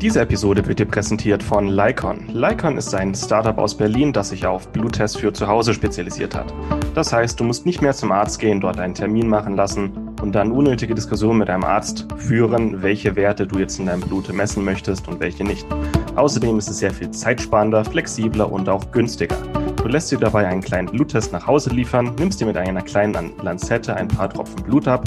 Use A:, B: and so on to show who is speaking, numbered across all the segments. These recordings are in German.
A: Diese Episode wird dir präsentiert von Lycon. Lycon ist ein Startup aus Berlin, das sich auf Bluttests für zu Hause spezialisiert hat. Das heißt, du musst nicht mehr zum Arzt gehen, dort einen Termin machen lassen und dann unnötige Diskussionen mit deinem Arzt führen, welche Werte du jetzt in deinem Blut messen möchtest und welche nicht. Außerdem ist es sehr viel zeitsparender, flexibler und auch günstiger. Du lässt dir dabei einen kleinen Bluttest nach Hause liefern, nimmst dir mit einer kleinen Lanzette ein paar Tropfen Blut ab,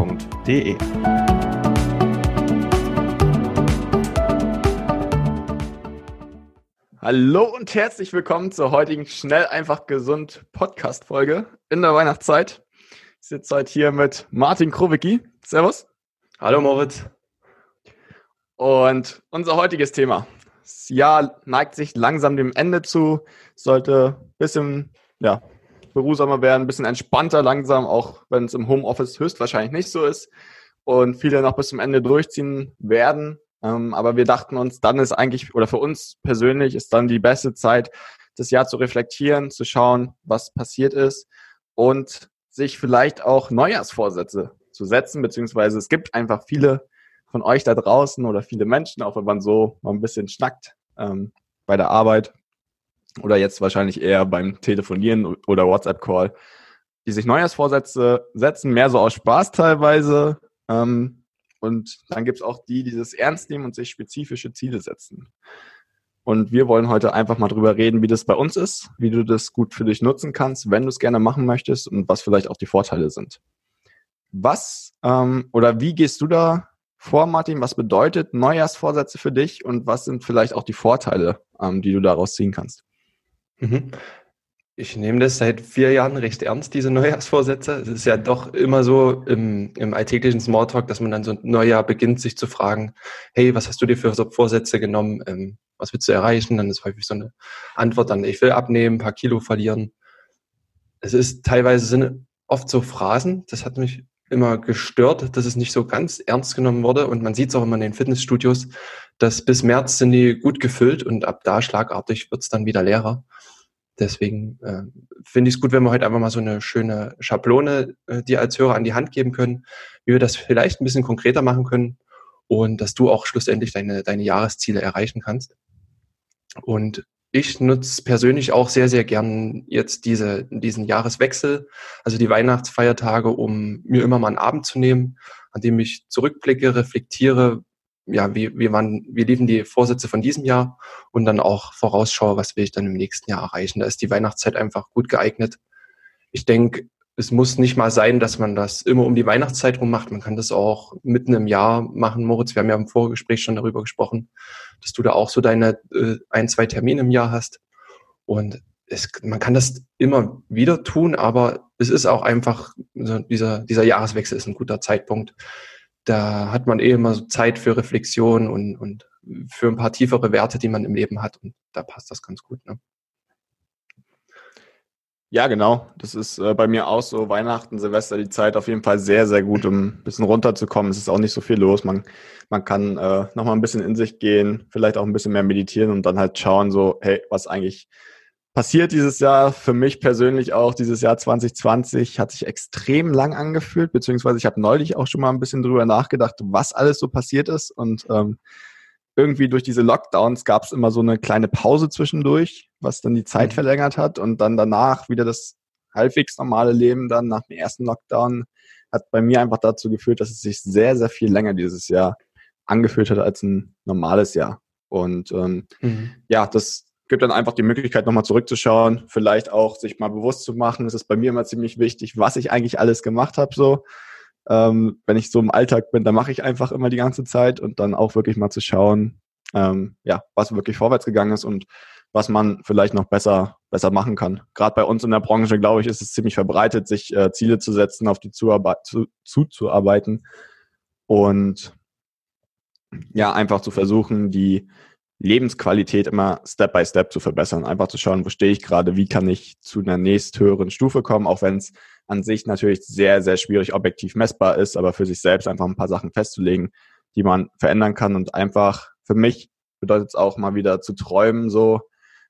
A: L-Y-K-O-N.de.
B: Hallo und herzlich willkommen zur heutigen Schnell einfach gesund Podcast Folge in der Weihnachtszeit. Ich sitze heute hier mit Martin Krowicki. Servus.
C: Hallo Moritz.
B: Und unser heutiges Thema. Das Jahr neigt sich langsam dem Ende zu, sollte ein bisschen ja, beruhsamer werden, ein bisschen entspannter langsam, auch wenn es im Homeoffice höchstwahrscheinlich nicht so ist und viele noch bis zum Ende durchziehen werden. Ähm, aber wir dachten uns, dann ist eigentlich, oder für uns persönlich ist dann die beste Zeit, das Jahr zu reflektieren, zu schauen, was passiert ist und sich vielleicht auch Neujahrsvorsätze zu setzen, beziehungsweise es gibt einfach viele von euch da draußen oder viele Menschen, auch wenn man so mal ein bisschen schnackt ähm, bei der Arbeit, oder jetzt wahrscheinlich eher beim Telefonieren oder WhatsApp-Call, die sich Neujahrsvorsätze setzen, mehr so aus Spaß teilweise. Ähm, und dann gibt es auch die, die das ernst nehmen und sich spezifische Ziele setzen. Und wir wollen heute einfach mal drüber reden, wie das bei uns ist, wie du das gut für dich nutzen kannst, wenn du es gerne machen möchtest und was vielleicht auch die Vorteile sind. Was ähm, oder wie gehst du da vor, Martin? Was bedeutet Neujahrsvorsätze für dich und was sind vielleicht auch die Vorteile, ähm, die du daraus ziehen kannst?
C: Mhm. Ich nehme das seit vier Jahren recht ernst, diese Neujahrsvorsätze. Es ist ja doch immer so im, im alltäglichen Smalltalk, dass man dann so ein Neujahr beginnt, sich zu fragen, hey, was hast du dir für Vorsätze genommen? Ähm, was willst du erreichen? Dann ist häufig so eine Antwort dann, ich will abnehmen, ein paar Kilo verlieren. Es ist teilweise sind oft so Phrasen, das hat mich immer gestört, dass es nicht so ganz ernst genommen wurde. Und man sieht es auch immer in den Fitnessstudios, dass bis März sind die gut gefüllt und ab da schlagartig wird es dann wieder leerer. Deswegen äh, finde ich es gut, wenn wir heute einfach mal so eine schöne Schablone äh, dir als Hörer an die Hand geben können, wie wir das vielleicht ein bisschen konkreter machen können und dass du auch schlussendlich deine, deine Jahresziele erreichen kannst. Und ich nutze persönlich auch sehr, sehr gern jetzt diese, diesen Jahreswechsel, also die Weihnachtsfeiertage, um mir immer mal einen Abend zu nehmen, an dem ich zurückblicke, reflektiere, ja, wie, wie, waren, wie liefen die Vorsätze von diesem Jahr und dann auch vorausschaue, was will ich dann im nächsten Jahr erreichen. Da ist die Weihnachtszeit einfach gut geeignet. Ich denke, es muss nicht mal sein, dass man das immer um die Weihnachtszeit rum macht. Man kann das auch mitten im Jahr machen. Moritz, wir haben ja im Vorgespräch schon darüber gesprochen, dass du da auch so deine äh, ein, zwei Termine im Jahr hast. Und es, man kann das immer wieder tun, aber es ist auch einfach, dieser, dieser Jahreswechsel ist ein guter Zeitpunkt, da hat man eh immer so Zeit für Reflexion und, und für ein paar tiefere Werte, die man im Leben hat. Und da passt das ganz gut. Ne?
B: Ja, genau. Das ist äh, bei mir auch so. Weihnachten, Silvester, die Zeit auf jeden Fall sehr, sehr gut, um ein bisschen runterzukommen. Es ist auch nicht so viel los. Man, man kann äh, nochmal ein bisschen in sich gehen, vielleicht auch ein bisschen mehr meditieren und dann halt schauen, so, hey, was eigentlich passiert dieses Jahr. Für mich persönlich auch dieses Jahr 2020 hat sich extrem lang angefühlt, beziehungsweise ich habe neulich auch schon mal ein bisschen drüber nachgedacht, was alles so passiert ist. Und ähm, irgendwie durch diese Lockdowns gab es immer so eine kleine Pause zwischendurch, was dann die Zeit mhm. verlängert hat und dann danach wieder das halbwegs normale Leben dann nach dem ersten Lockdown hat bei mir einfach dazu geführt, dass es sich sehr, sehr viel länger dieses Jahr angefühlt hat als ein normales Jahr. Und ähm, mhm. ja, das gibt dann einfach die Möglichkeit, nochmal zurückzuschauen, vielleicht auch sich mal bewusst zu machen. Es ist bei mir immer ziemlich wichtig, was ich eigentlich alles gemacht habe. So, ähm, wenn ich so im Alltag bin, dann mache ich einfach immer die ganze Zeit und dann auch wirklich mal zu schauen, ähm, ja, was wirklich vorwärts gegangen ist und was man vielleicht noch besser, besser machen kann. Gerade bei uns in der Branche, glaube ich, ist es ziemlich verbreitet, sich äh, Ziele zu setzen, auf die Zuarbeit, zu, zuzuarbeiten und ja, einfach zu versuchen, die Lebensqualität immer Step by Step zu verbessern. Einfach zu schauen, wo stehe ich gerade, wie kann ich zu einer nächsthöheren Stufe kommen, auch wenn es an sich natürlich sehr, sehr schwierig objektiv messbar ist, aber für sich selbst einfach ein paar Sachen festzulegen, die man verändern kann und einfach für mich bedeutet es auch mal wieder zu träumen, so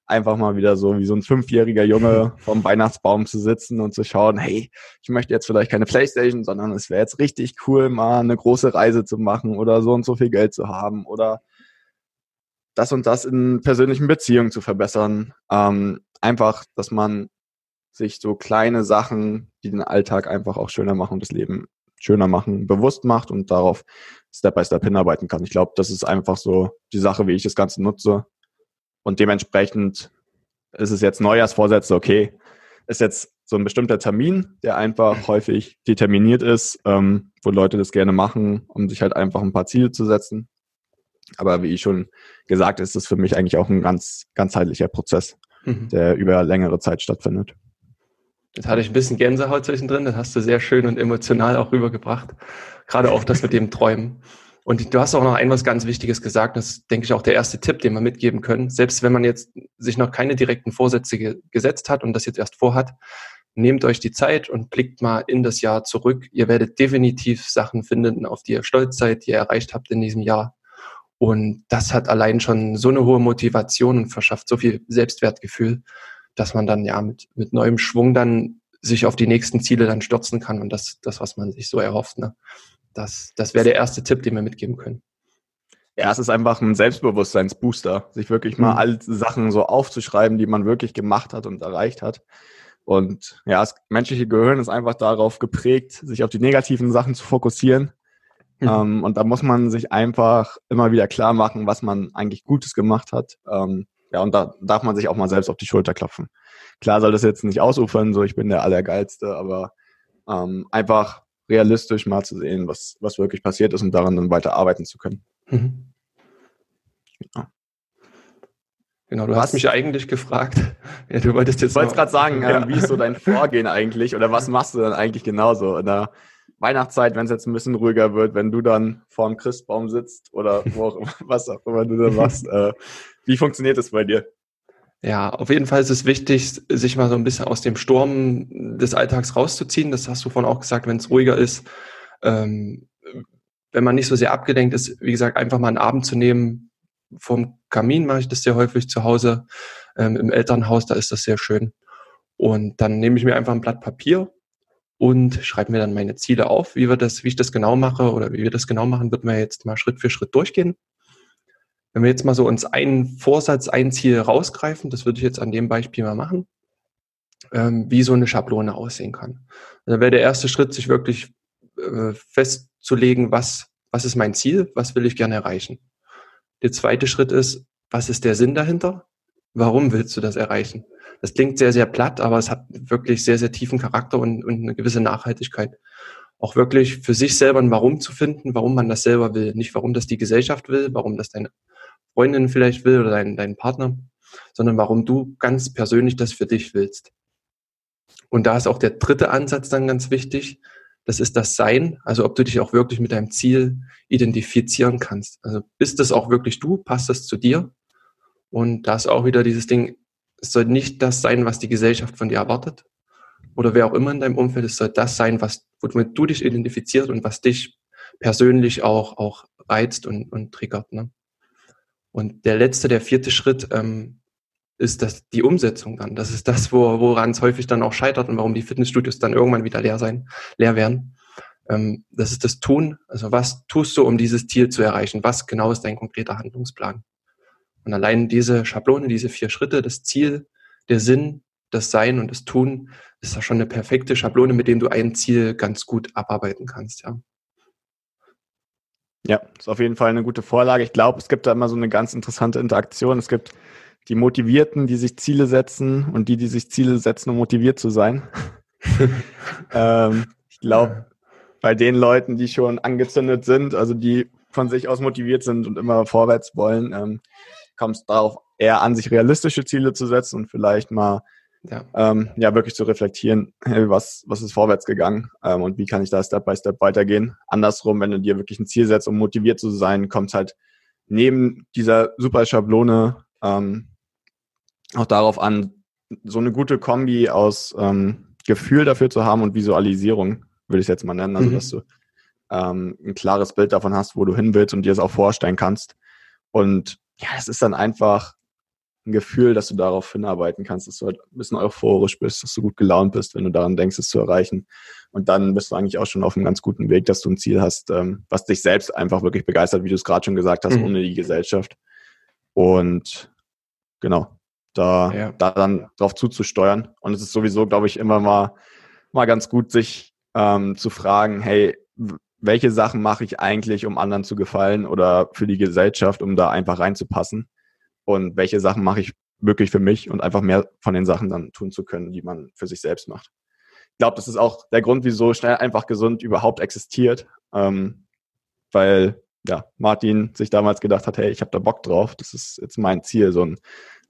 B: einfach mal wieder so wie so ein fünfjähriger Junge vom Weihnachtsbaum zu sitzen und zu schauen, hey, ich möchte jetzt vielleicht keine Playstation, sondern es wäre jetzt richtig cool, mal eine große Reise zu machen oder so und so viel Geld zu haben oder das und das in persönlichen Beziehungen zu verbessern. Ähm, einfach, dass man sich so kleine Sachen, die den Alltag einfach auch schöner machen und das Leben schöner machen, bewusst macht und darauf Step by Step hinarbeiten kann. Ich glaube, das ist einfach so die Sache, wie ich das Ganze nutze. Und dementsprechend ist es jetzt Neujahrsvorsätze, okay, ist jetzt so ein bestimmter Termin, der einfach häufig determiniert ist, ähm, wo Leute das gerne machen, um sich halt einfach ein paar Ziele zu setzen. Aber wie ich schon gesagt, ist es für mich eigentlich auch ein ganz ganzheitlicher Prozess, mhm. der über längere Zeit stattfindet.
C: Jetzt hatte ich ein bisschen Gänsehaut zwischendrin, das hast du sehr schön und emotional auch rübergebracht. Gerade auch das mit dem Träumen. Und du hast auch noch ein was ganz Wichtiges gesagt, das ist, denke ich, auch der erste Tipp, den wir mitgeben können. Selbst wenn man jetzt sich noch keine direkten Vorsätze ge gesetzt hat und das jetzt erst vorhat, nehmt euch die Zeit und blickt mal in das Jahr zurück. Ihr werdet definitiv Sachen finden, auf die ihr stolz seid, die ihr erreicht habt in diesem Jahr. Und das hat allein schon so eine hohe Motivation und verschafft so viel Selbstwertgefühl, dass man dann ja mit, mit neuem Schwung dann sich auf die nächsten Ziele dann stürzen kann und das, das was man sich so erhofft. Ne? Das, das wäre der erste Tipp, den wir mitgeben können.
B: Ja, es ist einfach ein Selbstbewusstseinsbooster, sich wirklich mal mhm. alle Sachen so aufzuschreiben, die man wirklich gemacht hat und erreicht hat. Und ja, das menschliche Gehirn ist einfach darauf geprägt, sich auf die negativen Sachen zu fokussieren Mhm. Ähm, und da muss man sich einfach immer wieder klar machen, was man eigentlich Gutes gemacht hat. Ähm, ja, und da darf man sich auch mal selbst auf die Schulter klopfen. Klar soll das jetzt nicht ausufern, so ich bin der Allergeilste, aber ähm, einfach realistisch mal zu sehen, was, was wirklich passiert ist und daran dann weiter arbeiten zu können. Mhm.
C: Ja. Genau, du was? hast mich eigentlich gefragt.
B: Ja, du wolltest jetzt. Ich wollte gerade sagen, ja. wie ist so dein Vorgehen eigentlich oder was machst du dann eigentlich genauso? Oder Weihnachtszeit, wenn es jetzt ein bisschen ruhiger wird, wenn du dann vor dem Christbaum sitzt oder wo auch immer, was auch immer du da machst. Äh, wie funktioniert das bei dir?
C: Ja, auf jeden Fall ist es wichtig, sich mal so ein bisschen aus dem Sturm des Alltags rauszuziehen. Das hast du vorhin auch gesagt, wenn es ruhiger ist. Ähm, wenn man nicht so sehr abgelenkt ist, wie gesagt, einfach mal einen Abend zu nehmen. Vom Kamin mache ich das sehr häufig zu Hause. Ähm, Im Elternhaus, da ist das sehr schön. Und dann nehme ich mir einfach ein Blatt Papier und schreibe mir dann meine Ziele auf. Wie wir das, wie ich das genau mache oder wie wir das genau machen, wird man jetzt mal Schritt für Schritt durchgehen. Wenn wir jetzt mal so uns einen Vorsatz, ein Ziel rausgreifen, das würde ich jetzt an dem Beispiel mal machen, ähm, wie so eine Schablone aussehen kann. Dann wäre der erste Schritt, sich wirklich äh, festzulegen, was, was ist mein Ziel, was will ich gerne erreichen. Der zweite Schritt ist, was ist der Sinn dahinter? Warum willst du das erreichen? Das klingt sehr, sehr platt, aber es hat wirklich sehr, sehr tiefen Charakter und, und eine gewisse Nachhaltigkeit. Auch wirklich für sich selber ein Warum zu finden, warum man das selber will. Nicht warum das die Gesellschaft will, warum das deine Freundin vielleicht will oder dein, dein Partner, sondern warum du ganz persönlich das für dich willst. Und da ist auch der dritte Ansatz dann ganz wichtig. Das ist das Sein, also ob du dich auch wirklich mit deinem Ziel identifizieren kannst. Also bist das auch wirklich du? Passt das zu dir? Und da ist auch wieder dieses Ding, es soll nicht das sein, was die Gesellschaft von dir erwartet, oder wer auch immer in deinem Umfeld, es soll das sein, was, womit du dich identifizierst und was dich persönlich auch, auch reizt und, und triggert. Ne? Und der letzte, der vierte Schritt ähm, ist das die Umsetzung dann. Das ist das, wo, woran es häufig dann auch scheitert und warum die Fitnessstudios dann irgendwann wieder leer sein, leer werden. Ähm, das ist das Tun. Also was tust du, um dieses Ziel zu erreichen? Was genau ist dein konkreter Handlungsplan? Und allein diese Schablone, diese vier Schritte, das Ziel, der Sinn, das Sein und das Tun, ist da schon eine perfekte Schablone, mit dem du ein Ziel ganz gut abarbeiten kannst, ja.
B: Ja, ist auf jeden Fall eine gute Vorlage. Ich glaube, es gibt da immer so eine ganz interessante Interaktion. Es gibt die Motivierten, die sich Ziele setzen und die, die sich Ziele setzen, um motiviert zu sein. ähm, ich glaube, bei den Leuten, die schon angezündet sind, also die von sich aus motiviert sind und immer vorwärts wollen, ähm, kommt es darauf eher an, sich realistische Ziele zu setzen und vielleicht mal ja, ähm, ja wirklich zu reflektieren, hey, was, was ist vorwärts gegangen ähm, und wie kann ich da Step by Step weitergehen. Andersrum, wenn du dir wirklich ein Ziel setzt, um motiviert zu sein, kommt halt neben dieser super Schablone ähm, auch darauf an, so eine gute Kombi aus ähm, Gefühl dafür zu haben und Visualisierung, würde ich es jetzt mal nennen, also mhm. dass du ähm, ein klares Bild davon hast, wo du hin willst und dir es auch vorstellen kannst. Und ja, es ist dann einfach ein Gefühl, dass du darauf hinarbeiten kannst, dass du halt ein bisschen euphorisch bist, dass du gut gelaunt bist, wenn du daran denkst, es zu erreichen. Und dann bist du eigentlich auch schon auf einem ganz guten Weg, dass du ein Ziel hast, ähm, was dich selbst einfach wirklich begeistert, wie du es gerade schon gesagt hast, mhm. ohne die Gesellschaft. Und genau, da, ja. da dann drauf zuzusteuern. Und es ist sowieso, glaube ich, immer mal, mal ganz gut, sich ähm, zu fragen, hey, welche Sachen mache ich eigentlich, um anderen zu gefallen oder für die Gesellschaft, um da einfach reinzupassen? und welche Sachen mache ich wirklich für mich und einfach mehr von den Sachen dann tun zu können, die man für sich selbst macht. Ich glaube, das ist auch der Grund, wieso schnell einfach gesund überhaupt existiert, ähm, weil ja Martin sich damals gedacht hat, hey, ich habe da Bock drauf, das ist jetzt mein Ziel, so einen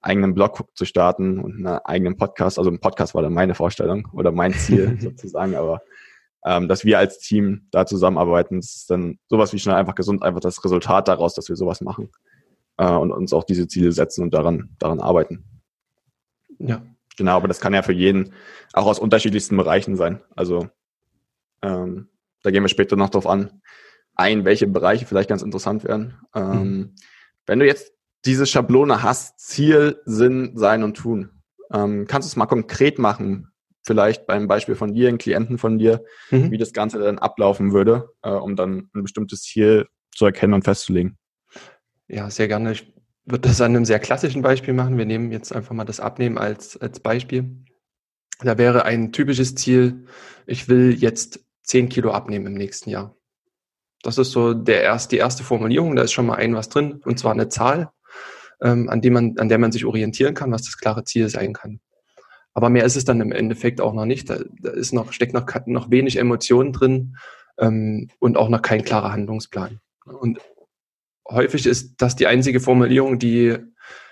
B: eigenen Blog zu starten und einen eigenen Podcast. Also ein Podcast war dann meine Vorstellung oder mein Ziel sozusagen, aber ähm, dass wir als Team da zusammenarbeiten, das ist dann sowas wie schnell einfach gesund, einfach das Resultat daraus, dass wir sowas machen äh, und uns auch diese Ziele setzen und daran, daran arbeiten. Ja. Genau, aber das kann ja für jeden auch aus unterschiedlichsten Bereichen sein. Also ähm, da gehen wir später noch drauf an, ein, welche Bereiche vielleicht ganz interessant werden. Ähm, mhm. Wenn du jetzt diese Schablone hast, Ziel, Sinn, Sein und Tun, ähm, kannst du es mal konkret machen, vielleicht beim Beispiel von dir, einen Klienten von dir, mhm. wie das Ganze dann ablaufen würde, äh, um dann ein bestimmtes Ziel zu erkennen und festzulegen.
C: Ja, sehr gerne. Ich würde das an einem sehr klassischen Beispiel machen. Wir nehmen jetzt einfach mal das Abnehmen als, als Beispiel. Da wäre ein typisches Ziel, ich will jetzt 10 Kilo abnehmen im nächsten Jahr. Das ist so der erst, die erste Formulierung, da ist schon mal ein was drin, und zwar eine Zahl, ähm, an, die man, an der man sich orientieren kann, was das klare Ziel sein kann. Aber mehr ist es dann im Endeffekt auch noch nicht. Da, da ist noch, steckt noch, noch wenig Emotionen drin ähm, und auch noch kein klarer Handlungsplan. Und häufig ist das die einzige Formulierung, die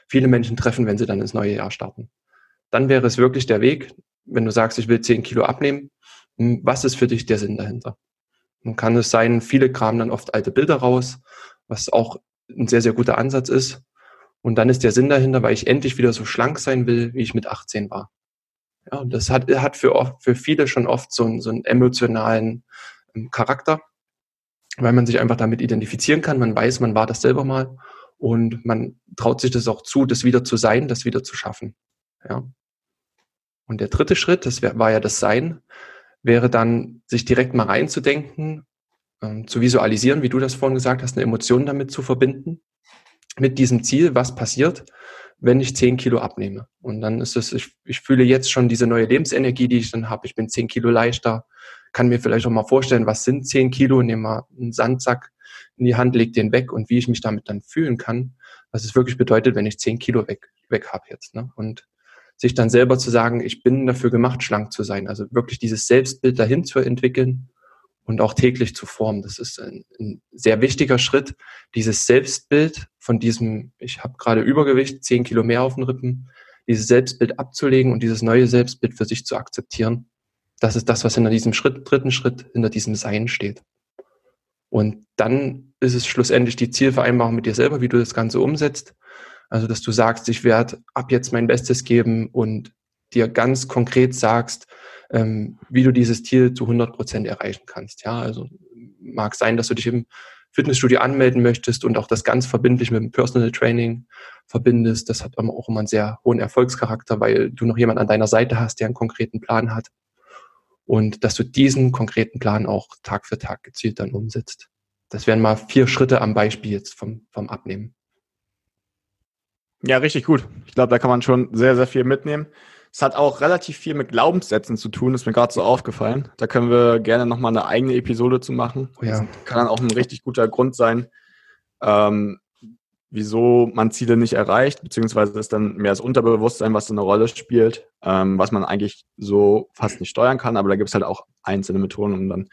C: viele Menschen treffen, wenn sie dann ins neue Jahr starten. Dann wäre es wirklich der Weg, wenn du sagst, ich will 10 Kilo abnehmen, hm, was ist für dich der Sinn dahinter? Dann kann es sein, viele kramen dann oft alte Bilder raus, was auch ein sehr, sehr guter Ansatz ist. Und dann ist der Sinn dahinter, weil ich endlich wieder so schlank sein will, wie ich mit 18 war. Ja, das hat, hat für, oft, für viele schon oft so einen, so einen emotionalen ähm, Charakter weil man sich einfach damit identifizieren kann. Man weiß, man war das selber mal und man traut sich das auch zu, das wieder zu sein, das wieder zu schaffen. Ja. Und der dritte Schritt, das wär, war ja das Sein, wäre dann, sich direkt mal reinzudenken, ähm, zu visualisieren, wie du das vorhin gesagt hast, eine Emotion damit zu verbinden, mit diesem Ziel, was passiert, wenn ich zehn Kilo abnehme. Und dann ist es, ich, ich fühle jetzt schon diese neue Lebensenergie, die ich dann habe. Ich bin zehn Kilo leichter, kann mir vielleicht auch mal vorstellen, was sind zehn Kilo, nehme mal einen Sandsack in die Hand, leg den weg und wie ich mich damit dann fühlen kann, was es wirklich bedeutet, wenn ich zehn Kilo weg, weg habe jetzt. Ne? Und sich dann selber zu sagen, ich bin dafür gemacht, schlank zu sein. Also wirklich dieses Selbstbild dahin zu entwickeln und auch täglich zu formen. Das ist ein, ein sehr wichtiger Schritt, dieses Selbstbild von diesem, ich habe gerade Übergewicht, zehn Kilo mehr auf den Rippen, dieses Selbstbild abzulegen und dieses neue Selbstbild für sich zu akzeptieren das ist das, was hinter diesem Schritt, dritten Schritt, hinter diesem Sein steht. Und dann ist es schlussendlich die Zielvereinbarung mit dir selber, wie du das Ganze umsetzt. Also, dass du sagst, ich werde ab jetzt mein Bestes geben und dir ganz konkret sagst, ähm, wie du dieses Ziel zu 100 Prozent erreichen kannst. Ja, also mag sein, dass du dich im Fitnessstudio anmelden möchtest und auch das ganz verbindlich mit dem Personal Training verbindest. Das hat auch immer einen sehr hohen Erfolgscharakter, weil du noch jemanden an deiner Seite hast, der einen konkreten Plan hat. Und dass du diesen konkreten Plan auch Tag für Tag gezielt dann umsetzt. Das wären mal vier Schritte am Beispiel jetzt vom, vom Abnehmen.
B: Ja, richtig gut. Ich glaube, da kann man schon sehr, sehr viel mitnehmen. Es hat auch relativ viel mit Glaubenssätzen zu tun, ist mir gerade so aufgefallen. Da können wir gerne nochmal eine eigene Episode zu machen.
C: Oh ja.
B: Kann dann auch ein richtig guter Grund sein, ähm, wieso man Ziele nicht erreicht, beziehungsweise ist dann mehr das Unterbewusstsein, was so eine Rolle spielt, ähm, was man eigentlich so fast nicht steuern kann. Aber da gibt es halt auch einzelne Methoden, um dann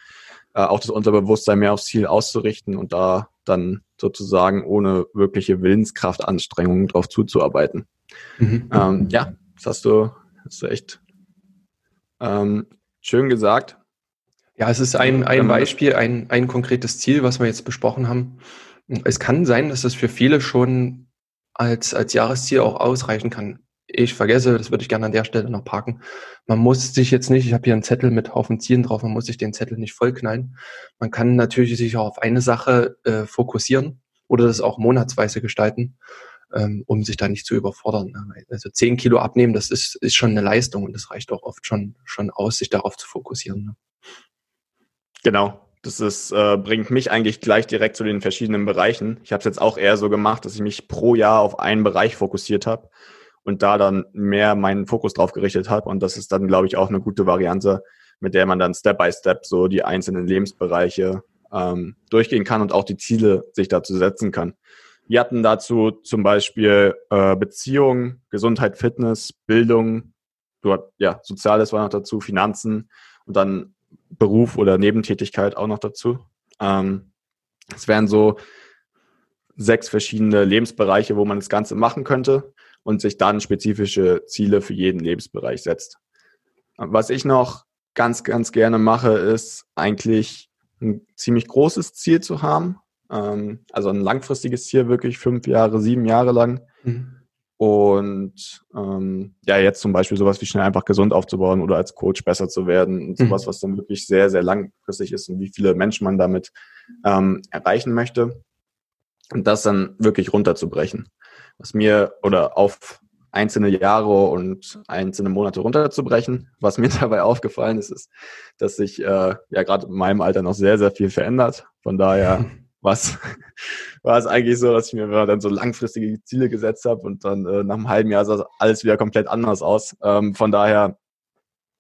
B: äh, auch das Unterbewusstsein mehr aufs Ziel auszurichten und da dann sozusagen ohne wirkliche Willenskraftanstrengungen drauf zuzuarbeiten. Mhm. Ähm, ja, das hast du Hast du echt ähm, schön gesagt.
C: Ja, es ist ein, ein Beispiel, ein, ein konkretes Ziel, was wir jetzt besprochen haben. Es kann sein, dass das für viele schon als, als Jahresziel auch ausreichen kann. Ich vergesse, das würde ich gerne an der Stelle noch parken. Man muss sich jetzt nicht, ich habe hier einen Zettel mit Haufen Zielen drauf, man muss sich den Zettel nicht vollknallen. Man kann natürlich sich auch auf eine Sache äh, fokussieren oder das auch monatsweise gestalten ähm, um sich da nicht zu überfordern. Also zehn Kilo abnehmen, das ist, ist schon eine Leistung und das reicht auch oft schon, schon aus, sich darauf zu fokussieren. Ne?
B: Genau. Das ist, äh, bringt mich eigentlich gleich direkt zu den verschiedenen Bereichen. Ich habe es jetzt auch eher so gemacht, dass ich mich pro Jahr auf einen Bereich fokussiert habe und da dann mehr meinen Fokus drauf gerichtet habe. Und das ist dann, glaube ich, auch eine gute Variante, mit der man dann Step by Step so die einzelnen Lebensbereiche ähm, durchgehen kann und auch die Ziele sich dazu setzen kann. Wir hatten dazu zum Beispiel äh, Beziehung, Gesundheit, Fitness, Bildung, dort, ja, Soziales war noch dazu, Finanzen und dann Beruf oder Nebentätigkeit auch noch dazu. Ähm, es wären so sechs verschiedene Lebensbereiche, wo man das Ganze machen könnte und sich dann spezifische Ziele für jeden Lebensbereich setzt. Was ich noch ganz, ganz gerne mache, ist eigentlich ein ziemlich großes Ziel zu haben, also ein langfristiges Ziel, wirklich fünf Jahre, sieben Jahre lang. Mhm. Und ähm, ja, jetzt zum Beispiel sowas wie schnell einfach gesund aufzubauen oder als Coach besser zu werden und sowas, mhm. was dann wirklich sehr, sehr langfristig ist und wie viele Menschen man damit ähm, erreichen möchte. Und das dann wirklich runterzubrechen. Was mir oder auf einzelne Jahre und einzelne Monate runterzubrechen. Was mir dabei aufgefallen ist, ist, dass sich äh, ja gerade in meinem Alter noch sehr, sehr viel verändert. Von daher was war es eigentlich so, dass ich mir dann so langfristige Ziele gesetzt habe und dann äh, nach einem halben Jahr sah alles wieder komplett anders aus. Ähm, von daher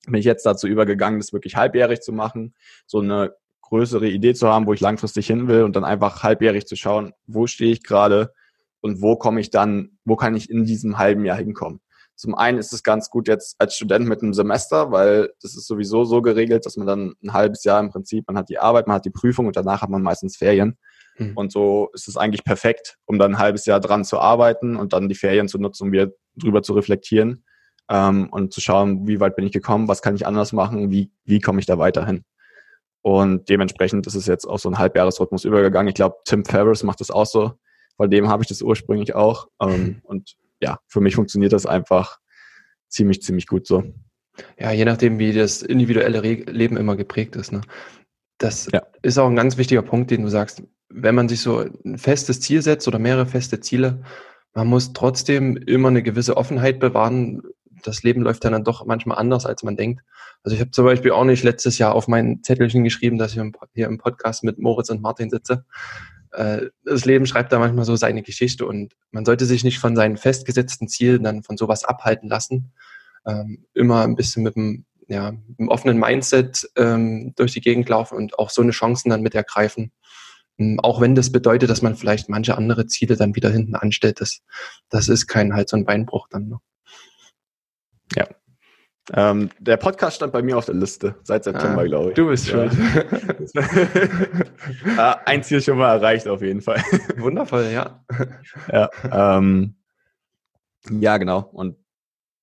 B: bin ich jetzt dazu übergegangen, das wirklich halbjährig zu machen, so eine größere Idee zu haben, wo ich langfristig hin will und dann einfach halbjährig zu schauen, wo stehe ich gerade und wo komme ich dann, wo kann ich in diesem halben Jahr hinkommen. Zum einen ist es ganz gut jetzt als Student mit einem Semester, weil das ist sowieso so geregelt, dass man dann ein halbes Jahr im Prinzip, man hat die Arbeit, man hat die Prüfung und danach hat man meistens Ferien. Mhm. Und so ist es eigentlich perfekt, um dann ein halbes Jahr dran zu arbeiten und dann die Ferien zu nutzen, um wieder drüber zu reflektieren ähm, und zu schauen, wie weit bin ich gekommen, was kann ich anders machen, wie, wie komme ich da weiterhin. Und dementsprechend ist es jetzt auch so ein Halbjahresrhythmus übergegangen. Ich glaube, Tim Ferriss macht das auch so. Von dem habe ich das ursprünglich auch. Ähm. Und ja, für mich funktioniert das einfach ziemlich, ziemlich gut so.
C: Ja, je nachdem, wie das individuelle Leben immer geprägt ist. Ne? Das ja. ist auch ein ganz wichtiger Punkt, den du sagst wenn man sich so ein festes Ziel setzt oder mehrere feste Ziele, man muss trotzdem immer eine gewisse Offenheit bewahren. Das Leben läuft dann, doch manchmal anders, als man denkt. Also ich habe zum Beispiel auch nicht letztes Jahr auf mein Zettelchen geschrieben, dass ich hier im Podcast mit Moritz und Martin sitze. Äh, das Leben schreibt da manchmal so seine Geschichte und man sollte sich nicht von seinen festgesetzten Zielen dann von sowas abhalten lassen. Ähm, immer ein bisschen mit einem, ja, einem offenen Mindset ähm, durch die Gegend laufen und auch so eine Chancen dann mit ergreifen. Hm, auch wenn das bedeutet, dass man vielleicht manche andere Ziele dann wieder hinten anstellt, das, das ist kein Hals- und Beinbruch dann noch.
B: Ja. Ähm, der Podcast stand bei mir auf der Liste seit September, ah, glaube ich.
C: Du bist schuld.
B: Ja. Ein Ziel schon mal erreicht, auf jeden Fall.
C: Wundervoll, ja.
B: Ja, ähm, ja, genau. Und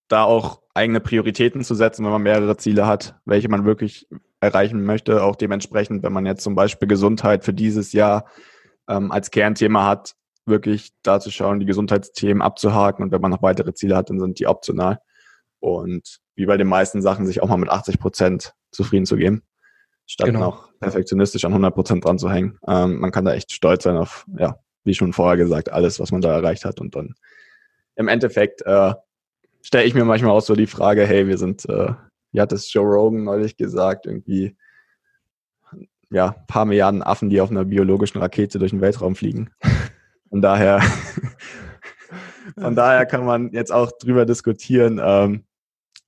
B: da auch eigene Prioritäten zu setzen, wenn man mehrere Ziele hat, welche man wirklich erreichen möchte. Auch dementsprechend, wenn man jetzt zum Beispiel Gesundheit für dieses Jahr ähm, als Kernthema hat, wirklich da zu schauen, die Gesundheitsthemen abzuhaken und wenn man noch weitere Ziele hat, dann sind die optional. Und wie bei den meisten Sachen sich auch mal mit 80 Prozent zufrieden zu geben, statt genau. noch perfektionistisch an 100 Prozent dran zu hängen. Ähm, man kann da echt stolz sein auf, ja, wie schon vorher gesagt, alles, was man da erreicht hat und dann im Endeffekt äh, stelle ich mir manchmal auch so die Frage, hey, wir sind, äh, wie hat es Joe Rogan neulich gesagt, irgendwie ja, paar Milliarden Affen, die auf einer biologischen Rakete durch den Weltraum fliegen. Von daher, von daher kann man jetzt auch drüber diskutieren, ähm,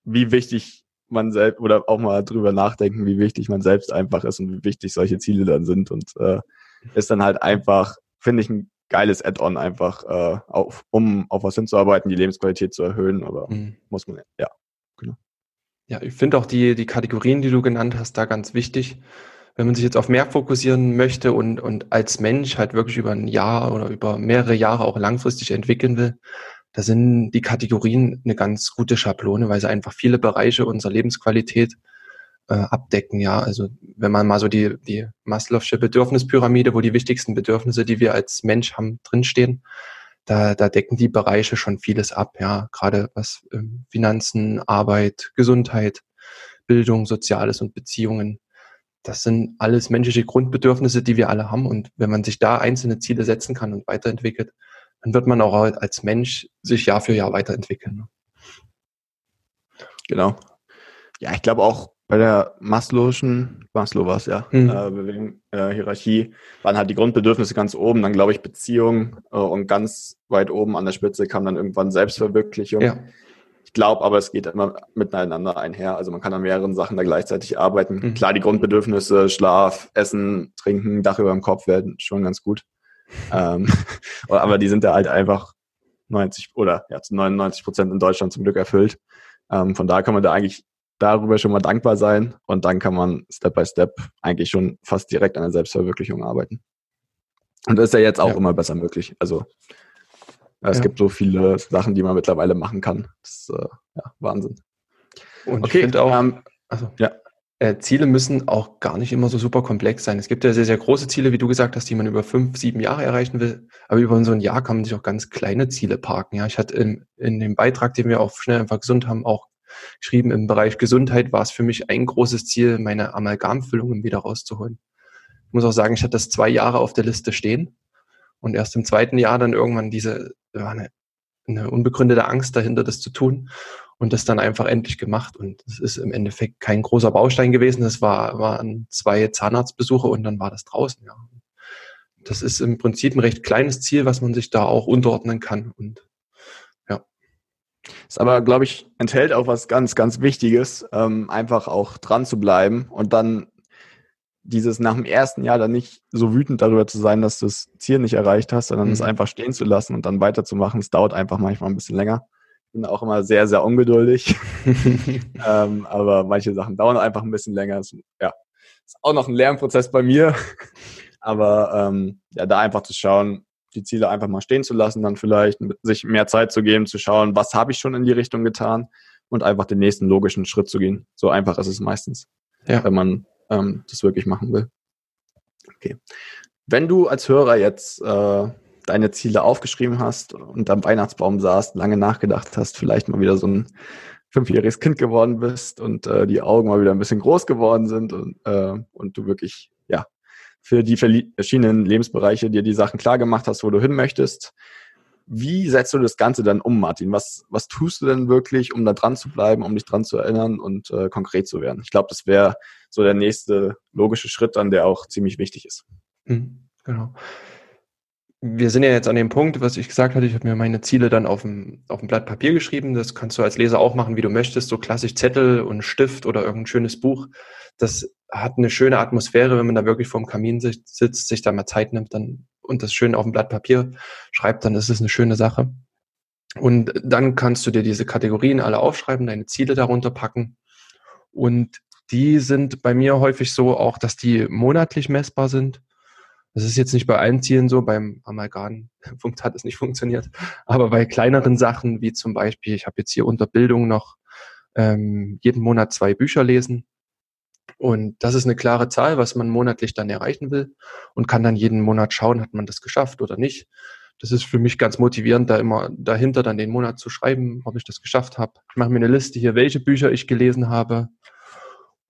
B: wie wichtig man selbst oder auch mal drüber nachdenken, wie wichtig man selbst einfach ist und wie wichtig solche Ziele dann sind. Und äh, ist dann halt einfach, finde ich, ein geiles Add-on einfach, äh, auf, um auf was hinzuarbeiten, die Lebensqualität zu erhöhen. Aber mhm. muss man, ja,
C: genau. Ja, ich finde auch die, die Kategorien, die du genannt hast, da ganz wichtig. Wenn man sich jetzt auf mehr fokussieren möchte und, und als Mensch halt wirklich über ein Jahr oder über mehrere Jahre auch langfristig entwickeln will, da sind die Kategorien eine ganz gute Schablone, weil sie einfach viele Bereiche unserer Lebensqualität äh, abdecken. Ja, also wenn man mal so die, die Maslow'sche Bedürfnispyramide, wo die wichtigsten Bedürfnisse, die wir als Mensch haben, drinstehen, da, da decken die Bereiche schon vieles ab. Ja, gerade was ähm, Finanzen, Arbeit, Gesundheit, Bildung, Soziales und Beziehungen. Das sind alles menschliche Grundbedürfnisse, die wir alle haben. Und wenn man sich da einzelne Ziele setzen kann und weiterentwickelt, dann wird man auch als Mensch sich Jahr für Jahr weiterentwickeln. Ne?
B: Genau. Ja, ich glaube auch bei der Maslow'schen, Maslow war es ja, mhm. äh, Bewegung, äh, Hierarchie, waren halt die Grundbedürfnisse ganz oben, dann glaube ich Beziehung äh, und ganz weit oben an der Spitze kam dann irgendwann Selbstverwirklichung. Ja. Ich glaube aber, es geht immer miteinander einher. Also man kann an mehreren Sachen da gleichzeitig arbeiten. Mhm. Klar, die Grundbedürfnisse, Schlaf, Essen, Trinken, Dach über dem Kopf werden schon ganz gut ähm, aber die sind da halt einfach 90 oder ja, zu 99 Prozent in Deutschland zum Glück erfüllt. Ähm, von da kann man da eigentlich darüber schon mal dankbar sein und dann kann man Step by Step eigentlich schon fast direkt an der Selbstverwirklichung arbeiten. Und das ist ja jetzt auch ja. immer besser möglich. Also es ja. gibt so viele Sachen, die man mittlerweile machen kann. Das ist äh, ja, Wahnsinn.
C: Und okay, ich finde auch, ähm, also, ja. Äh, Ziele müssen auch gar nicht immer so super komplex sein. Es gibt ja sehr, sehr große Ziele, wie du gesagt hast, die man über fünf, sieben Jahre erreichen will. Aber über so ein Jahr kann man sich auch ganz kleine Ziele parken. Ja, ich hatte in, in dem Beitrag, den wir auch schnell einfach gesund haben, auch geschrieben, im Bereich Gesundheit war es für mich ein großes Ziel, meine Amalgamfüllungen wieder rauszuholen. Ich muss auch sagen, ich hatte das zwei Jahre auf der Liste stehen und erst im zweiten Jahr dann irgendwann diese, war eine, eine unbegründete Angst dahinter, das zu tun und das dann einfach endlich gemacht. Und es ist im Endeffekt kein großer Baustein gewesen. Das war, waren zwei Zahnarztbesuche und dann war das draußen, ja. Das ist im Prinzip ein recht kleines Ziel, was man sich da auch unterordnen kann. Und ja.
B: Ist aber, glaube ich, enthält auch was ganz, ganz Wichtiges, ähm, einfach auch dran zu bleiben und dann dieses nach dem ersten Jahr dann nicht so wütend darüber zu sein, dass du das Ziel nicht erreicht hast, sondern mhm. es einfach stehen zu lassen und dann weiterzumachen. Es dauert einfach manchmal ein bisschen länger bin auch immer sehr, sehr ungeduldig. ähm, aber manche Sachen dauern einfach ein bisschen länger. Ist, ja, ist auch noch ein Lernprozess bei mir. aber ähm, ja, da einfach zu schauen, die Ziele einfach mal stehen zu lassen, dann vielleicht sich mehr Zeit zu geben, zu schauen, was habe ich schon in die Richtung getan und einfach den nächsten logischen Schritt zu gehen. So einfach ist es meistens, ja. wenn man ähm, das wirklich machen will. Okay. Wenn du als Hörer jetzt äh, deine Ziele aufgeschrieben hast und am Weihnachtsbaum saßt, lange nachgedacht hast, vielleicht mal wieder so ein fünfjähriges Kind geworden bist und äh, die Augen mal wieder ein bisschen groß geworden sind und, äh, und du wirklich, ja, für die verschiedenen Lebensbereiche dir die Sachen klar gemacht hast, wo du hin möchtest. Wie setzt du das Ganze dann um, Martin? Was, was tust du denn wirklich, um da dran zu bleiben, um dich dran zu erinnern und äh, konkret zu werden? Ich glaube, das wäre so der nächste logische Schritt dann, der auch ziemlich wichtig ist.
C: Mhm, genau wir sind ja jetzt an dem Punkt, was ich gesagt hatte, ich habe mir meine Ziele dann auf dem, auf dem Blatt Papier geschrieben. Das kannst du als Leser auch machen, wie du möchtest, so klassisch Zettel und Stift oder irgendein schönes Buch. Das hat eine schöne Atmosphäre, wenn man da wirklich vorm Kamin sitzt, sich da mal Zeit nimmt dann und das schön auf dem Blatt Papier schreibt, dann ist es eine schöne Sache. Und dann kannst du dir diese Kategorien alle aufschreiben, deine Ziele darunter packen. Und die sind bei mir häufig so auch, dass die monatlich messbar sind das ist jetzt nicht bei allen Zielen so, beim Amalgam hat es nicht funktioniert, aber bei kleineren Sachen, wie zum Beispiel, ich habe jetzt hier unter Bildung noch ähm, jeden Monat zwei Bücher lesen. Und das ist eine klare Zahl, was man monatlich dann erreichen will und kann dann jeden Monat schauen, hat man das geschafft oder nicht. das ist für mich ganz motivierend, da immer dahinter dann den Monat zu schreiben, ob ich das geschafft habe. Ich mache mir eine Liste hier, welche Bücher ich gelesen habe.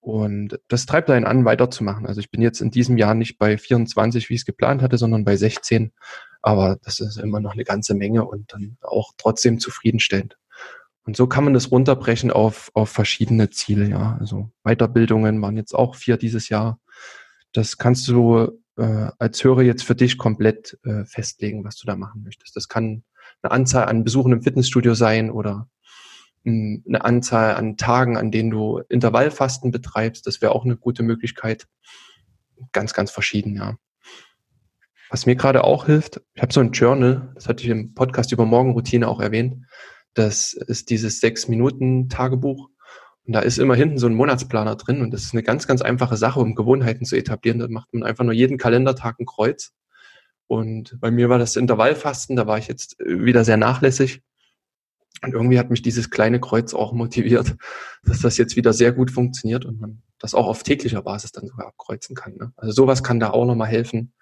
C: Und das treibt einen an, weiterzumachen. Also ich bin jetzt in diesem Jahr nicht bei 24, wie ich es geplant hatte, sondern bei 16. Aber das ist immer noch eine ganze Menge und dann auch trotzdem zufriedenstellend. Und so kann man das runterbrechen auf, auf verschiedene Ziele, ja. Also Weiterbildungen waren jetzt auch vier dieses Jahr. Das kannst du äh, als Hörer jetzt für dich komplett äh, festlegen, was du da machen möchtest. Das kann eine Anzahl an Besuchen im Fitnessstudio sein oder eine Anzahl an Tagen, an denen du Intervallfasten betreibst. Das wäre auch eine gute Möglichkeit. Ganz, ganz verschieden, ja. Was mir gerade auch hilft, ich habe so ein Journal, das hatte ich im Podcast über Morgenroutine auch erwähnt. Das ist dieses Sechs-Minuten-Tagebuch. Und da ist immer hinten so ein Monatsplaner drin und das ist eine ganz, ganz einfache Sache, um Gewohnheiten zu etablieren. Da macht man einfach nur jeden Kalendertag ein Kreuz. Und bei mir war das Intervallfasten, da war ich jetzt wieder sehr nachlässig. Und irgendwie hat mich dieses kleine Kreuz auch motiviert, dass das jetzt wieder sehr gut funktioniert und man das auch auf täglicher Basis dann sogar abkreuzen kann. Ne? Also sowas kann da auch nochmal helfen,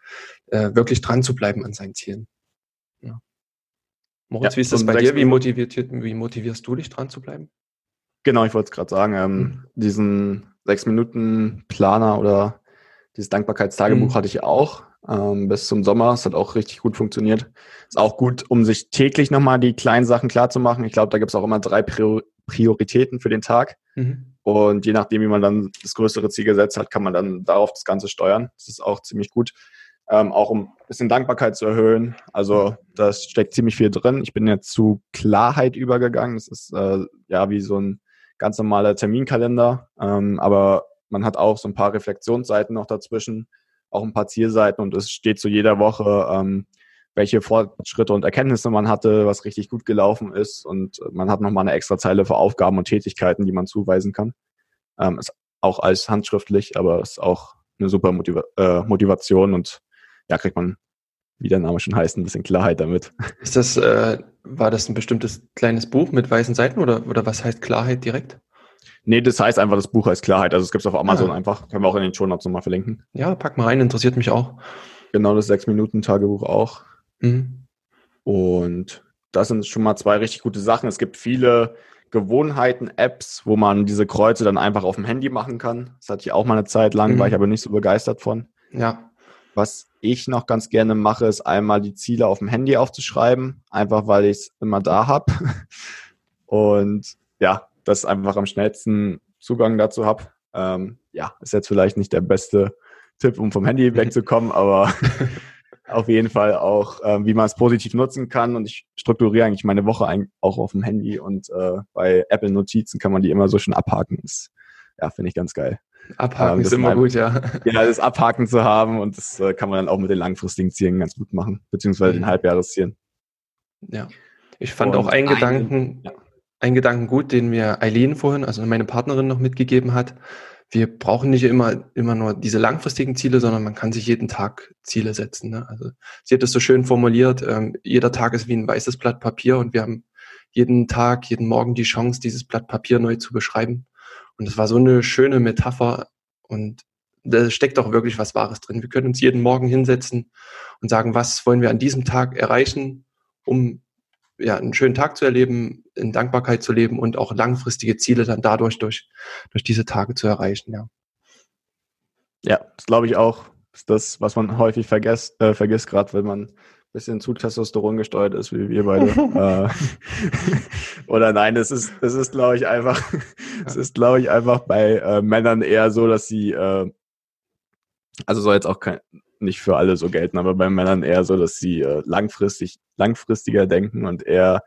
C: äh, wirklich dran zu bleiben an seinen Zielen. Ja. Moritz, ja, wie ist das bei dir? Wie, motiviert, wie motivierst du dich dran zu bleiben?
B: Genau, ich wollte es gerade sagen. Ähm, mhm. Diesen sechs Minuten Planer oder dieses Dankbarkeitstagebuch mhm. hatte ich auch ähm, bis zum Sommer. Es hat auch richtig gut funktioniert. Ist auch gut, um sich täglich nochmal die kleinen Sachen klar zu machen. Ich glaube, da gibt es auch immer drei Prior Prioritäten für den Tag. Mhm. Und je nachdem, wie man dann das größere Ziel gesetzt hat, kann man dann darauf das Ganze steuern. Das ist auch ziemlich gut. Ähm, auch um ein bisschen Dankbarkeit zu erhöhen. Also das steckt ziemlich viel drin. Ich bin jetzt zu Klarheit übergegangen. Das ist äh, ja wie so ein ganz normaler Terminkalender. Ähm, aber man hat auch so ein paar Reflexionsseiten noch dazwischen, auch ein paar Zielseiten und es steht zu jeder Woche, ähm, welche Fortschritte und Erkenntnisse man hatte, was richtig gut gelaufen ist und man hat nochmal eine extra Zeile für Aufgaben und Tätigkeiten, die man zuweisen kann. Ähm, ist auch alles handschriftlich, aber ist auch eine super Motiva äh, Motivation und ja, kriegt man, wie der Name schon heißt, ein bisschen Klarheit damit.
C: Ist das, äh, war das ein bestimmtes kleines Buch mit weißen Seiten oder, oder was heißt Klarheit direkt?
B: Nee, das heißt einfach, das Buch heißt Klarheit. Also es gibt es auf Amazon ah. einfach. Können wir auch in den Show Notes nochmal verlinken.
C: Ja, pack mal rein, interessiert mich auch.
B: Genau, das 6-Minuten-Tagebuch auch. Mhm. Und das sind schon mal zwei richtig gute Sachen. Es gibt viele Gewohnheiten-Apps, wo man diese Kreuze dann einfach auf dem Handy machen kann. Das hatte ich auch mal eine Zeit lang, mhm. war ich aber nicht so begeistert von.
C: Ja.
B: Was ich noch ganz gerne mache, ist einmal die Ziele auf dem Handy aufzuschreiben, einfach weil ich es immer da habe. Und ja, das einfach am schnellsten Zugang dazu habe. Ähm, ja, ist jetzt vielleicht nicht der beste Tipp, um vom Handy wegzukommen, aber auf jeden Fall auch, ähm, wie man es positiv nutzen kann. Und ich strukturiere eigentlich meine Woche auch auf dem Handy und äh, bei Apple Notizen kann man die immer so schön abhaken. Das, ja, finde ich ganz geil.
C: Abhaken ähm, ist immer gut, ja.
B: Ja, das Abhaken zu haben und das äh, kann man dann auch mit den langfristigen Zielen ganz gut machen, beziehungsweise mhm. den Halbjahreszielen.
C: Ja. Ich fand und auch einen Gedanken, ja. Einen Gedanken gut, den mir Eileen vorhin, also meine Partnerin noch mitgegeben hat. Wir brauchen nicht immer, immer nur diese langfristigen Ziele, sondern man kann sich jeden Tag Ziele setzen. Ne? Also sie hat das so schön formuliert, ähm, jeder Tag ist wie ein weißes Blatt Papier und wir haben jeden Tag, jeden Morgen die Chance, dieses Blatt Papier neu zu beschreiben. Und es war so eine schöne Metapher und da steckt auch wirklich was Wahres drin. Wir können uns jeden Morgen hinsetzen und sagen, was wollen wir an diesem Tag erreichen, um ja, einen schönen Tag zu erleben, in Dankbarkeit zu leben und auch langfristige Ziele dann dadurch durch, durch diese Tage zu erreichen, ja.
B: Ja, das glaube ich auch, ist das, was man häufig vergesst, äh, vergisst, gerade wenn man bisschen zu Testosteron gesteuert ist, wie wir beide. äh, oder nein, es ist, es ist, glaube ich, einfach, es ist, glaube ich, einfach bei äh, Männern eher so, dass sie, äh, also soll jetzt auch kein, nicht für alle so gelten, aber bei Männern eher so, dass sie äh, langfristig, langfristiger denken und eher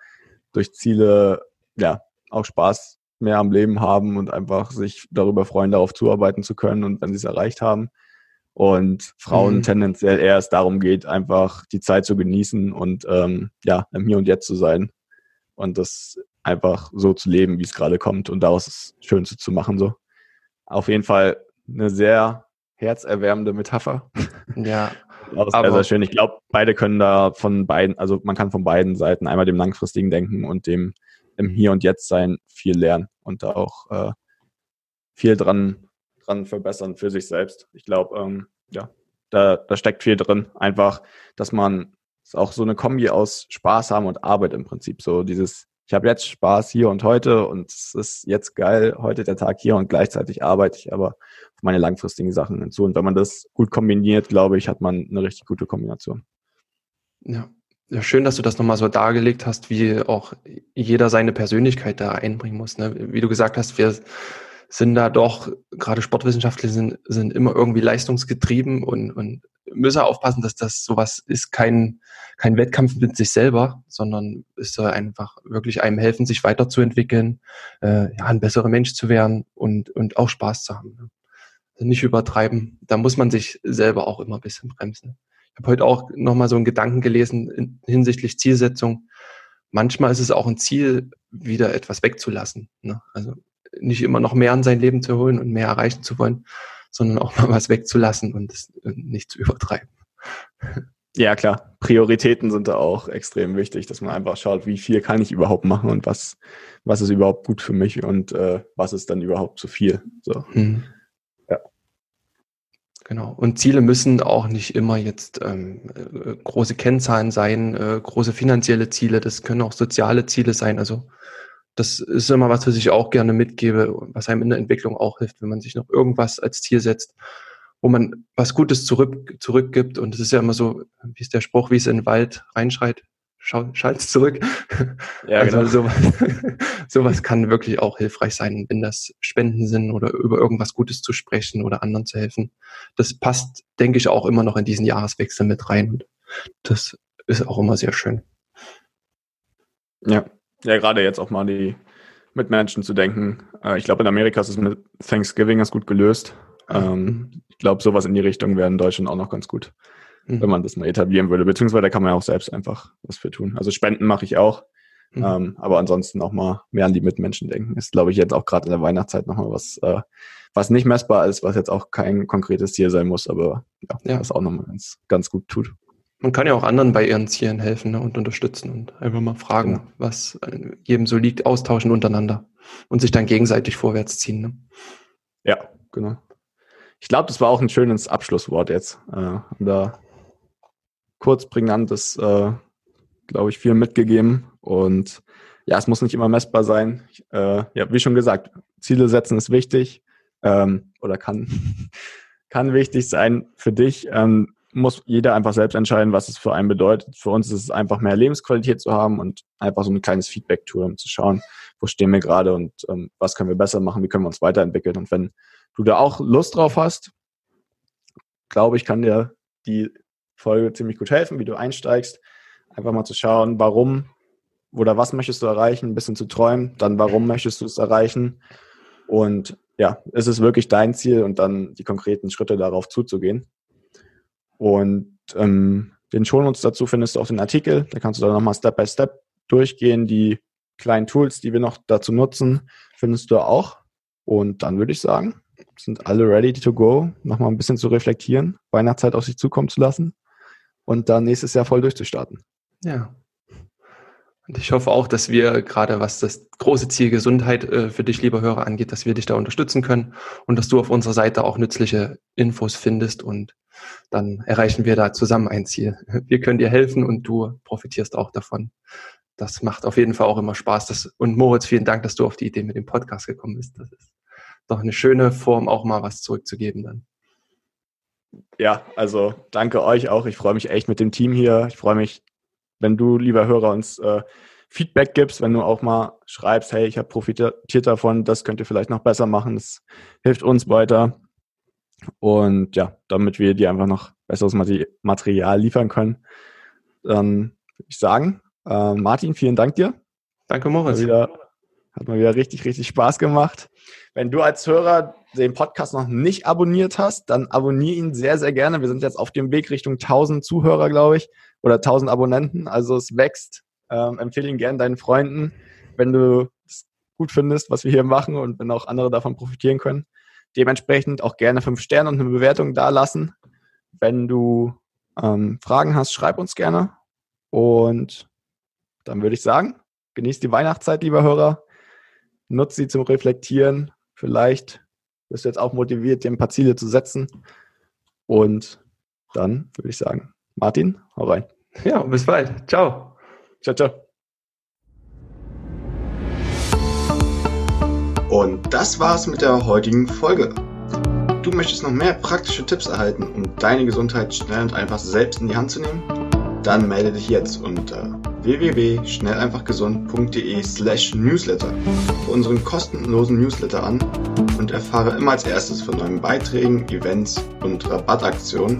B: durch Ziele, ja, auch Spaß mehr am Leben haben und einfach sich darüber freuen, darauf zuarbeiten zu können und wenn sie es erreicht haben und Frauen mhm. tendenziell eher es darum geht, einfach die Zeit zu genießen und ähm, ja, im Hier und Jetzt zu sein und das einfach so zu leben, wie es gerade kommt und daraus das Schönste zu machen. So. Auf jeden Fall eine sehr herzerwärmende Metapher.
C: Ja.
B: Das sehr, sehr schön. Ich glaube, beide können da von beiden, also man kann von beiden Seiten einmal dem langfristigen Denken und dem im Hier und Jetzt sein viel lernen und da auch äh, viel dran dran verbessern für sich selbst. Ich glaube, ähm, ja, da, da steckt viel drin. Einfach, dass man ist auch so eine Kombi aus Spaß haben und Arbeit im Prinzip. So dieses, ich habe jetzt Spaß hier und heute und es ist jetzt geil, heute der Tag hier und gleichzeitig arbeite ich aber auf meine langfristigen Sachen hinzu. Und wenn man das gut kombiniert, glaube ich, hat man eine richtig gute Kombination.
C: Ja. Ja, schön, dass du das nochmal so dargelegt hast, wie auch jeder seine Persönlichkeit da einbringen muss. Ne? Wie du gesagt hast, wir sind da doch, gerade Sportwissenschaftler sind, sind immer irgendwie leistungsgetrieben und, und müssen aufpassen, dass das sowas ist kein, kein Wettkampf mit sich selber, sondern es soll einfach wirklich einem helfen, sich weiterzuentwickeln, äh, ja, ein besserer Mensch zu werden und, und auch Spaß zu haben. Ne? Also nicht übertreiben. Da muss man sich selber auch immer ein bisschen bremsen. Ich habe heute auch nochmal so einen Gedanken gelesen in, hinsichtlich Zielsetzung. Manchmal ist es auch ein Ziel, wieder etwas wegzulassen. Ne? Also nicht immer noch mehr an sein Leben zu holen und mehr erreichen zu wollen, sondern auch mal was wegzulassen und es nicht zu übertreiben.
B: Ja, klar. Prioritäten sind da auch extrem wichtig, dass man einfach schaut, wie viel kann ich überhaupt machen und was, was ist überhaupt gut für mich und äh, was ist dann überhaupt zu viel. So. Mhm.
C: Ja. Genau. Und Ziele müssen auch nicht immer jetzt ähm, äh, große Kennzahlen sein, äh, große finanzielle Ziele, das können auch soziale Ziele sein. Also das ist immer was, was ich auch gerne mitgebe, was einem in der Entwicklung auch hilft, wenn man sich noch irgendwas als Ziel setzt, wo man was Gutes zurück, zurückgibt. Und es ist ja immer so, wie ist der Spruch, wie es in den Wald reinschreit, schalt zurück. Ja, also genau. sowas, sowas kann wirklich auch hilfreich sein, wenn das Spenden sind oder über irgendwas Gutes zu sprechen oder anderen zu helfen. Das passt, denke ich, auch immer noch in diesen Jahreswechsel mit rein. Und das ist auch immer sehr schön.
B: Ja, ja, gerade jetzt auch mal die Mitmenschen zu denken. Äh, ich glaube, in Amerika ist es mit Thanksgiving ganz gut gelöst. Ähm, ich glaube, sowas in die Richtung wäre in Deutschland auch noch ganz gut, mhm. wenn man das mal etablieren würde. Beziehungsweise da kann man ja auch selbst einfach was für tun. Also Spenden mache ich auch. Mhm. Ähm, aber ansonsten auch mal mehr an die Mitmenschen denken. Ist, glaube ich, jetzt auch gerade in der Weihnachtszeit nochmal was, äh, was nicht messbar ist, was jetzt auch kein konkretes Ziel sein muss, aber ja, ja. was auch nochmal ganz, ganz gut tut.
C: Man kann ja auch anderen bei ihren Zielen helfen ne, und unterstützen und einfach mal fragen, genau. was jedem so liegt, austauschen untereinander und sich dann gegenseitig vorwärts ziehen. Ne?
B: Ja, genau. Ich glaube, das war auch ein schönes Abschlusswort jetzt. Äh, da kurz prägnantes, äh, glaube ich, viel mitgegeben. Und ja, es muss nicht immer messbar sein. Äh, ja, wie schon gesagt, Ziele setzen ist wichtig ähm, oder kann, kann wichtig sein für dich. Ähm, muss jeder einfach selbst entscheiden, was es für einen bedeutet. Für uns ist es einfach mehr Lebensqualität zu haben und einfach so ein kleines Feedback-Tool, um zu schauen, wo stehen wir gerade und ähm, was können wir besser machen, wie können wir uns weiterentwickeln. Und wenn du da auch Lust drauf hast, glaube ich, kann dir die Folge ziemlich gut helfen, wie du einsteigst. Einfach mal zu schauen, warum oder was möchtest du erreichen, ein bisschen zu träumen, dann warum möchtest du es erreichen und ja, ist es wirklich dein Ziel und dann die konkreten Schritte darauf zuzugehen. Und ähm, den Shownotes dazu findest du auch den Artikel. Da kannst du dann nochmal Step by Step durchgehen. Die kleinen Tools, die wir noch dazu nutzen, findest du auch. Und dann würde ich sagen, sind alle ready to go, nochmal ein bisschen zu reflektieren, Weihnachtszeit auf sich zukommen zu lassen und dann nächstes Jahr voll durchzustarten.
C: Ja. Und ich hoffe auch, dass wir gerade was das große Ziel Gesundheit äh, für dich, lieber Hörer, angeht, dass wir dich da unterstützen können und dass du auf unserer Seite auch nützliche Infos findest und dann erreichen wir da zusammen ein Ziel. Wir können dir helfen und du profitierst auch davon. Das macht auf jeden Fall auch immer Spaß. Das, und Moritz, vielen Dank, dass du auf die Idee mit dem Podcast gekommen bist. Das ist doch eine schöne Form, auch mal was zurückzugeben dann.
B: Ja, also danke euch auch. Ich freue mich echt mit dem Team hier. Ich freue mich, wenn du, lieber Hörer, uns äh, Feedback gibst, wenn du auch mal schreibst, hey, ich habe profitiert davon, das könnt ihr vielleicht noch besser machen. Das hilft uns weiter. Und ja, damit wir dir einfach noch besseres Material liefern können, dann würde ich sagen, äh, Martin, vielen Dank dir.
C: Danke, Moritz.
B: Hat, wieder, hat mal wieder richtig, richtig Spaß gemacht. Wenn du als Hörer den Podcast noch nicht abonniert hast, dann abonniere ihn sehr, sehr gerne. Wir sind jetzt auf dem Weg Richtung 1000 Zuhörer, glaube ich, oder 1000 Abonnenten. Also es wächst. Ähm, empfehle ihn gerne deinen Freunden, wenn du es gut findest, was wir hier machen und wenn auch andere davon profitieren können. Dementsprechend auch gerne fünf Sterne und eine Bewertung da lassen. Wenn du ähm, Fragen hast, schreib uns gerne. Und dann würde ich sagen, genießt die Weihnachtszeit, lieber Hörer. Nutzt sie zum Reflektieren. Vielleicht bist du jetzt auch motiviert, dir ein paar Ziele zu setzen. Und dann würde ich sagen, Martin, hau rein.
C: Ja, bis bald. Ciao.
D: Ciao, ciao.
B: Und das war's mit der heutigen Folge. Du möchtest noch mehr praktische Tipps erhalten, um deine Gesundheit schnell und einfach selbst in die Hand zu nehmen? Dann melde dich jetzt unter www.schnelleinfachgesund.de slash newsletter für unseren kostenlosen Newsletter an und erfahre immer als erstes von neuen Beiträgen, Events und Rabattaktionen.